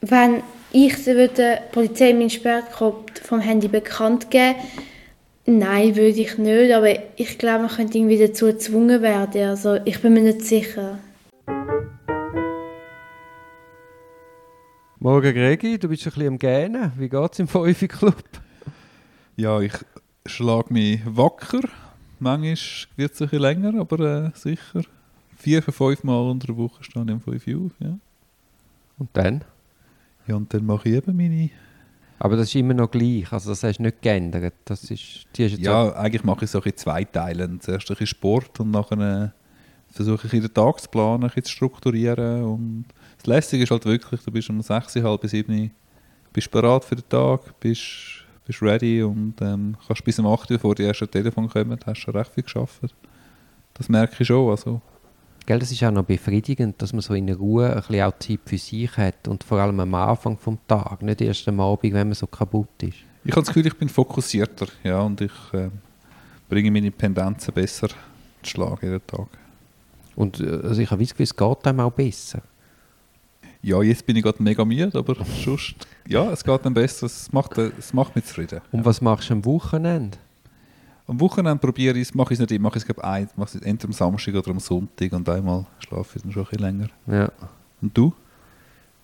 Wenn ich der Polizei meinen Sperrcode vom Handy bekannt geben Nein, würde ich nicht, aber ich glaube, man könnte irgendwie dazu gezwungen werden. Also ich bin mir nicht sicher. Morgen Gregi, du bist ein bisschen am Gähnen. Wie geht es im Fünfi Club? Ja, ich schlage mich wacker. Manchmal wird es ein bisschen länger, aber äh, sicher. Vier, fünf Mal unter der Woche stehe ich um 5 Uhr auf, ja. Und dann? Ja, und dann mache ich eben meine... Aber das ist immer noch gleich, also das hast du nicht geändert. Das ist, die ist ja, eigentlich mache ich es in zwei Teilen. Zuerst ein bisschen Sport und nachher äh, versuche ich den Tag zu planen, ein bisschen zu strukturieren. Und das Lässige ist halt wirklich, du bist um 6, halb bis 7 bist bereit für den Tag, bist, bist ready und ähm, kannst bis um 8 Uhr, bevor die ersten Telefon kommen, hast schon recht viel geschafft. Das merke ich schon. Also, Gell, das ist auch noch befriedigend, dass man so in Ruhe ein bisschen auch Zeit für sich hat und vor allem am Anfang des Tages, nicht erst am Abend, wenn man so kaputt ist. Ich habe das Gefühl, ich bin fokussierter ja, und ich äh, bringe meine Pendenzen besser zu Schlag jeden Tag. Und äh, also ich habe das Gefühl, es geht einem auch besser. Ja, jetzt bin ich gerade mega müde, aber sonst, ja, es geht einem besser, es macht, es macht mich zufrieden. Und was machst du am Wochenende? Am Wochenende probiere ich es, mache ich es nicht immer, mache ich es glaube ein, mache es entweder am Samstag oder am Sonntag und einmal schlafe ich dann schon ein bisschen länger. Ja. Und du?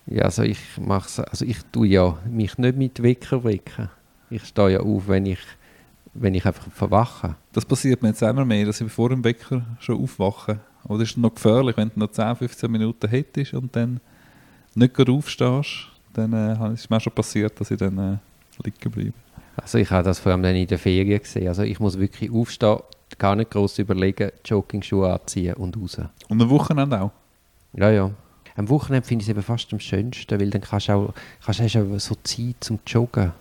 Ja, also ich mache also ich tue ja mich nicht mit Wecker wecken. Ich stehe ja auf, wenn ich, wenn ich einfach verwache. Das passiert mir jetzt immer mehr, dass ich vor dem Wecker schon aufwache. Aber das ist noch gefährlich, wenn du noch 10, 15 Minuten hättest und dann nicht aufstehst, dann äh, ist es mir schon passiert, dass ich dann äh, liegen bleibe. Also ich habe das vor allem dann in der Ferien gesehen. Also ich muss wirklich aufstehen, gar nicht groß überlegen, Jogging-Schuhe anziehen und raus. Und am Wochenende auch? Ja, ja. Am Wochenende finde ich es eben fast am schönsten, weil dann kannst du auch, kannst du auch so Zeit zum Joggen.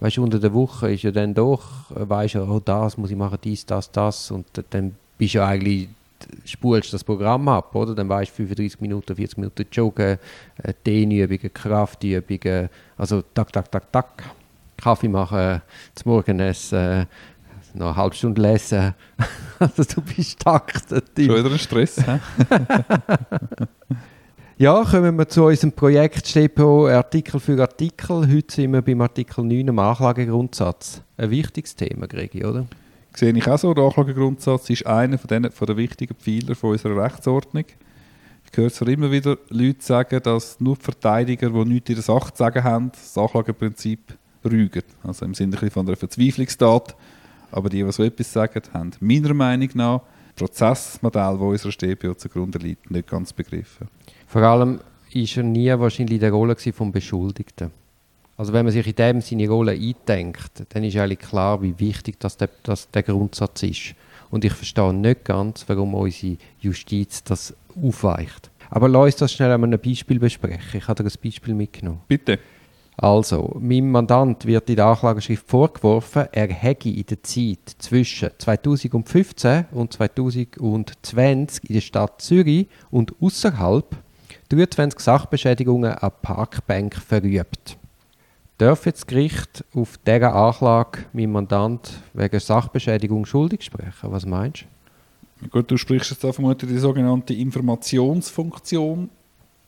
Weißt du, unter der Woche ist ja dann doch, weißt du, oh, das muss ich machen, dies, das, das. Und dann bist du ja eigentlich, spulst das Programm ab, oder? Dann weißt du 35 Minuten, 40 Minuten Joggen, äh, Dehnübungen, Kraftübungen, also tak, tak, tak, tak. Kaffee machen, zum Morgen essen, noch eine halbe Stunde lesen. also du bist taktet. Schon wieder ein Stress, Ja, kommen wir zu unserem Projekt StPO Artikel für Artikel. Heute sind wir beim Artikel 9 am Anklagegrundsatz. Ein wichtiges Thema, Gregi, oder? Sehe ich auch so. Der Anklagegrundsatz ist einer von, den, von den wichtigen Pfeiler von unserer Rechtsordnung. Ich höre zwar immer wieder Leute sagen, dass nur die Verteidiger, die nichts in der Sache zu sagen haben, das Anklageprinzip rügen. Also im Sinne von einer Verzweiflungstat. Aber die, die so etwas sagen, haben meiner Meinung nach das Prozessmodell, das unserer StPO zugrunde liegt, nicht ganz begriffen. Vor allem war er nie wahrscheinlich in der Rolle des Beschuldigten. Also wenn man sich in dem seine Rolle eindenkt, dann ist eigentlich klar, wie wichtig das der, das der Grundsatz ist. Und ich verstehe nicht ganz, warum unsere Justiz das aufweicht. Aber lass uns das schnell einmal ein Beispiel besprechen. Ich habe dir ein Beispiel mitgenommen. Bitte. Also, meinem Mandant wird in der Anklageschrift vorgeworfen, er hätte in der Zeit zwischen 2015 und 2020 in der Stadt Zürich und außerhalb 23 Sachbeschädigungen an Parkbank verübt. Darf jetzt das Gericht auf dieser Anklage meinem Mandant wegen Sachbeschädigung schuldig sprechen? Was meinst du? Gut, du sprichst jetzt da vermutlich die sogenannte Informationsfunktion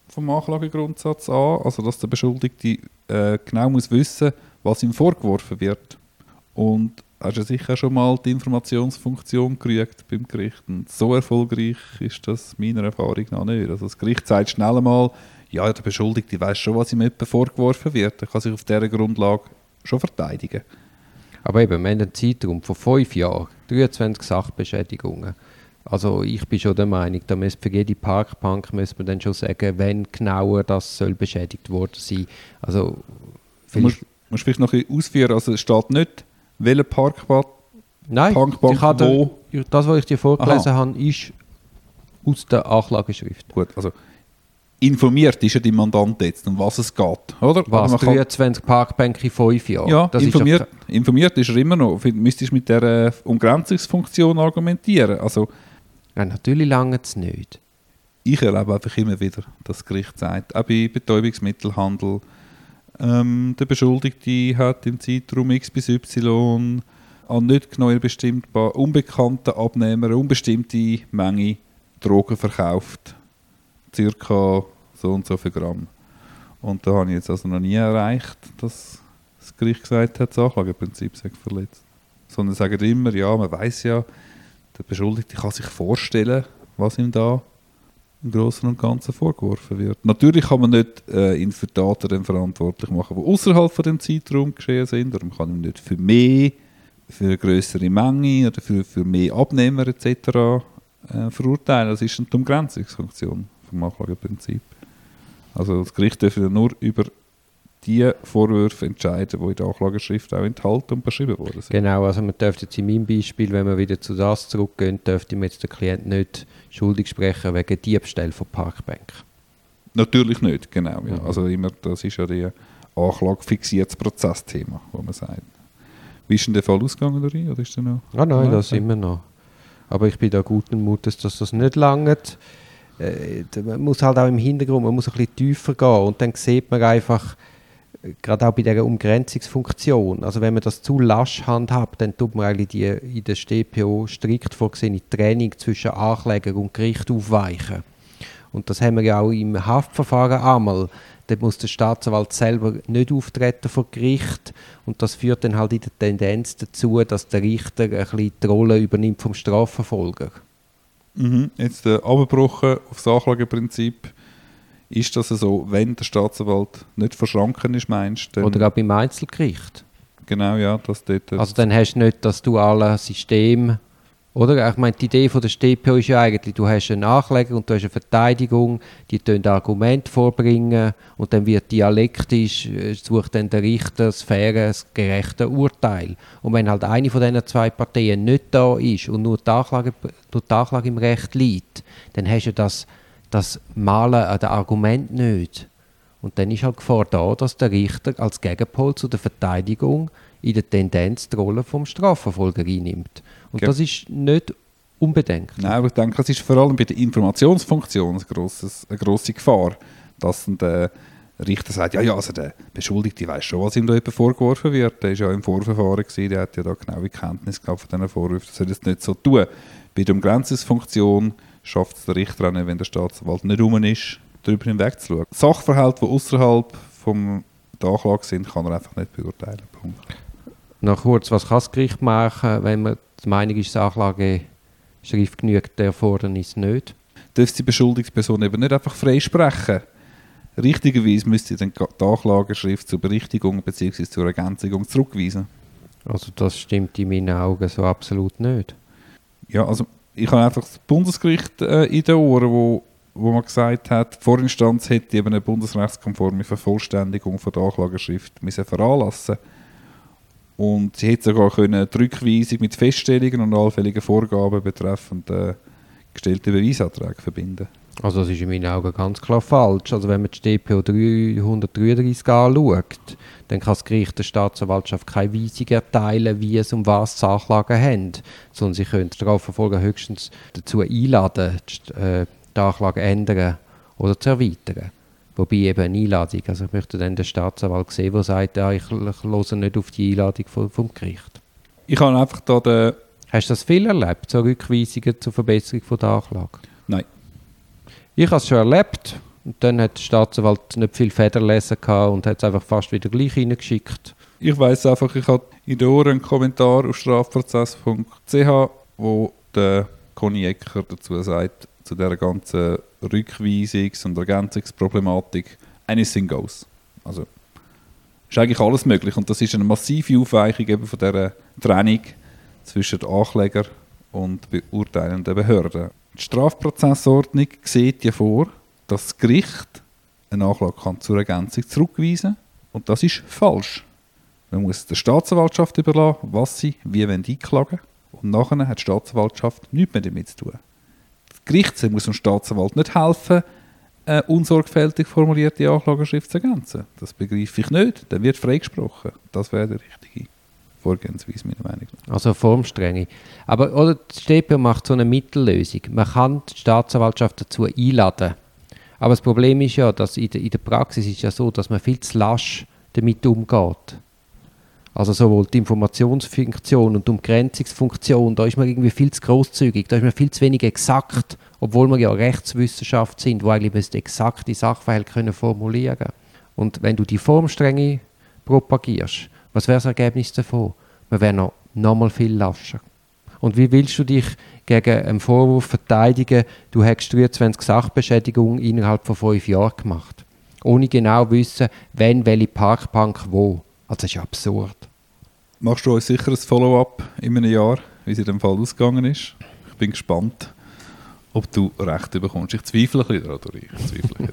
vom Anklagegrundsatz an, also dass der Beschuldigte äh, genau muss wissen, was ihm vorgeworfen wird. Und hast du sicher schon mal die Informationsfunktion gekriegt beim Gericht. Und so erfolgreich ist das meiner Erfahrung nach nicht. Also das Gericht sagt schnell einmal, ja, der Beschuldigte weiß schon, was ihm etwa vorgeworfen wird. Er kann sich auf dieser Grundlage schon verteidigen. Aber eben, wir haben einen Zeitraum von fünf Jahren, 23 Sachbeschädigungen. Also ich bin schon der Meinung, da müsste für jede Parkbank müsste man dann schon sagen, wenn genauer das soll beschädigt worden sein. Also du musst, vielleicht noch ein bisschen ausführen, also es steht nicht, welcher Parkbank, Nein, Parkbank wo... Der, das, was ich dir vorgelesen Aha. habe, ist aus der Anklageschrift. Gut, also informiert ist ja die Mandant jetzt, um was es geht, oder? Was, 23 Parkbänke in 5 Jahren? Ja, informiert, ist informiert ist er immer noch. Müsstest du mit der äh, Umgrenzungsfunktion argumentieren. Also, ja, natürlich lange es nicht. Ich erlebe einfach immer wieder, dass das Gericht sagt, auch bei Betäubungsmittelhandel, ähm, der Beschuldigte hat im Zeitraum X bis Y an nicht genau bestimmbar unbekannten Abnehmer eine unbestimmte Menge Drogen verkauft. Circa so und so viel Gramm. Und da habe ich jetzt also noch nie erreicht, dass das Gericht gesagt hat, das Anklageprinzip sei verletzt. Sondern sagen immer, ja, man weiß ja, der Beschuldigte kann sich vorstellen, was ihm da im Großen und Ganzen vorgeworfen wird. Natürlich kann man nicht äh, ihn für Taten dann verantwortlich machen, die außerhalb von dem Zeitraum geschehen sind, man kann ihn nicht für mehr, für eine größere Menge oder für, für mehr Abnehmer etc. Äh, verurteilen. Das ist eine Umgrenzungsfunktion vom Anklageprinzip. Also das Gericht darf ja nur über die Vorwürfe entscheiden, die in der Anklageschrift auch enthalten und beschrieben worden sind. Genau, also man dürfte jetzt in meinem Beispiel, wenn wir wieder zu das zurückgehen, dürfte man jetzt den Klient nicht schuldig sprechen wegen Diebstahl von Parkbank. Natürlich nicht, genau. Ja. Mhm. Also immer, das ist ja die Anklage fixiertes Prozessthema, wo man sagt. Wie ist denn der Fall ausgegangen, Dori? Oder ist der noch? Ah nein, das nein. immer noch. Aber ich bin da guten Mutes, dass das nicht langt. Äh, man muss halt auch im Hintergrund, man muss ein bisschen tiefer gehen und dann sieht man einfach, gerade auch bei dieser Umgrenzungsfunktion, also wenn man das zu lasch handhabt, dann tut man eigentlich die in der StPO strikt vorgesehene Trennung zwischen Ankläger und Gericht aufweichen. Und das haben wir ja auch im Haftverfahren einmal. Dort muss der Staatsanwalt selber nicht auftreten vor Gericht. Und das führt dann halt in der Tendenz dazu, dass der Richter ein bisschen die Rolle übernimmt vom Strafverfolger. Mhm. Jetzt abgebrochen auf das Anklageprinzip. Ist das so, wenn der Staatsanwalt nicht verschranken ist, meinst du? Oder auch beim Einzelgericht. Genau, ja, dass dort... Also dann hast du nicht, dass du alle System oder? Ich meine, die Idee von der StPO ist ja eigentlich, du hast einen Ankläger und du hast eine Verteidigung, die tun Argumente vorbringen und dann wird dialektisch, äh, sucht dann der Richter das faire, das gerechte Urteil. Und wenn halt eine von diesen zwei Parteien nicht da ist und nur die Anklage, nur die Anklage im Recht liegt, dann hast du das, das Malen an den Argument nicht. Und dann ist halt die Gefahr da, dass der Richter als Gegenpol zu der Verteidigung in der Tendenz die Rolle vom Strafverfolger einnimmt. Und Okay. das ist nicht unbedenklich. Nein, aber ich denke, es ist vor allem bei der Informationsfunktion eine, grosse Gefahr, dass dann der Richter sagt, ja, ja, also der Beschuldigte weiß schon, was ihm da jemand vorgeworfen wird. Der ist ja im Vorverfahren gewesen, der hat ja da genaue Kenntnis gehabt von diesen Vorwürfen. Das soll jetzt nicht so tun. Bei der Umgrenzungsfunktion schafft es der Richter auch nicht, wenn der Staatsanwalt nicht rum ist, darüber hinwegzuschauen. Sachverhalte, die außerhalb vom der Anklage sind, kann er einfach nicht beurteilen. Punkt. Noch kurz, was kann das Gericht machen, wenn man der Meinung ist, die Anklageschrift genügt der Erfordernis nicht? darf die beschuldigte Person eben nicht einfach freisprechen. Richtigerweise müsste dann die Anklageschrift zur Berichtigung bzw. zur Ergänzung zurückweisen. Also das stimmt in meinen Augen so absolut nicht. Ja, also ich habe einfach das Bundesgericht äh, in den Ohren, wo, wo man gesagt hat, die Vorinstanz hätte eben eine bundesrechtskonforme Vervollständigung von der Anklageschrift müssen veranlassen und sie hätte sogar können die Rückweisung mit Feststellungen und allfälligen Vorgaben betreffend äh, gestellte Beweisanträge verbinden. Also das ist in meinen Augen ganz klar falsch. Also wenn man die StPO 333 anschaut, dann kann das Gericht der Staatsanwaltschaft keine Weisung erteilen, wie es um was die Anklagen haben, sondern sie können die Strafverfolger höchstens dazu einladen, die, äh, die Anklage ändern oder zu erweitern. Wobei eben eine Einladung, also ich möchte dann den Staatsanwalt sehen, der sagt, ja, ich, ich höre nicht auf die Einladung vom, vom Gericht. Ich habe einfach da den... Hast du das viel erlebt, so Rückweisungen zur Verbesserung von der Anklage? Nein. Ich habe es schon erlebt. Und dann hat der Staatsanwalt nicht viel Federlesen gehabt und hat es einfach fast wieder gleich reingeschickt. Ich weiß einfach, ich habe in der Ohren einen Kommentar auf strafprozess.ch, wo der Conny Ecker dazu sagt, zu dieser ganzen Rückweisungs- und Ergänzungsproblematik, anything goes. Also ist eigentlich alles möglich und das ist eine massive Aufweichung eben von dieser Trennung zwischen Ankläger und beurteilenden Behörden. Die Strafprozessordnung sieht ja vor, dass das Gericht eine Anklage kann zur Ergänzung zurückweisen und das ist falsch. Man muss der Staatsanwaltschaft überlassen, was sie wie wollen einklagen und nachher hat die Staatsanwaltschaft nichts mehr damit zu tun. Das Gericht muss dem Staatsanwalt nicht helfen, eine unsorgfältig formulierte Anklageschrift zu ergänzen. Das begreife ich nicht. Dann wird freigesprochen. Das wäre die richtige Vorgehensweise, meiner Meinung nach. Also Formstrenge. Aber oder die StPO macht so eine Mittellösung. Man kann die Staatsanwaltschaft dazu einladen. Aber das Problem ist ja, dass in der, in der Praxis ist ja so, dass man viel zu lasch damit umgeht. Also sowohl die Informationsfunktion und die Umgrenzungsfunktion, da ist man irgendwie viel zu großzügig, da ist man viel zu wenig exakt, obwohl wir ja Rechtswissenschaft sind, wo eigentlich exakte Sachverhalte können formulieren Und wenn du die Formstrenge propagierst, was wäre das Ergebnis davon? Man wäre noch, noch mal viel lascher. Und wie willst du dich gegen einen Vorwurf verteidigen, du hättest 23 Sachbeschädigungen innerhalb von fünf Jahren gemacht? Ohne genau wissen, wenn welche Parkbank wo. Also das ist absurd. Machst du uns sicher ein Follow-up in einem Jahr, wie es in dem Fall ausgegangen ist? Ich bin gespannt, ob du Recht bekommst. Ich zweifle ein bisschen daran, ich zweifle.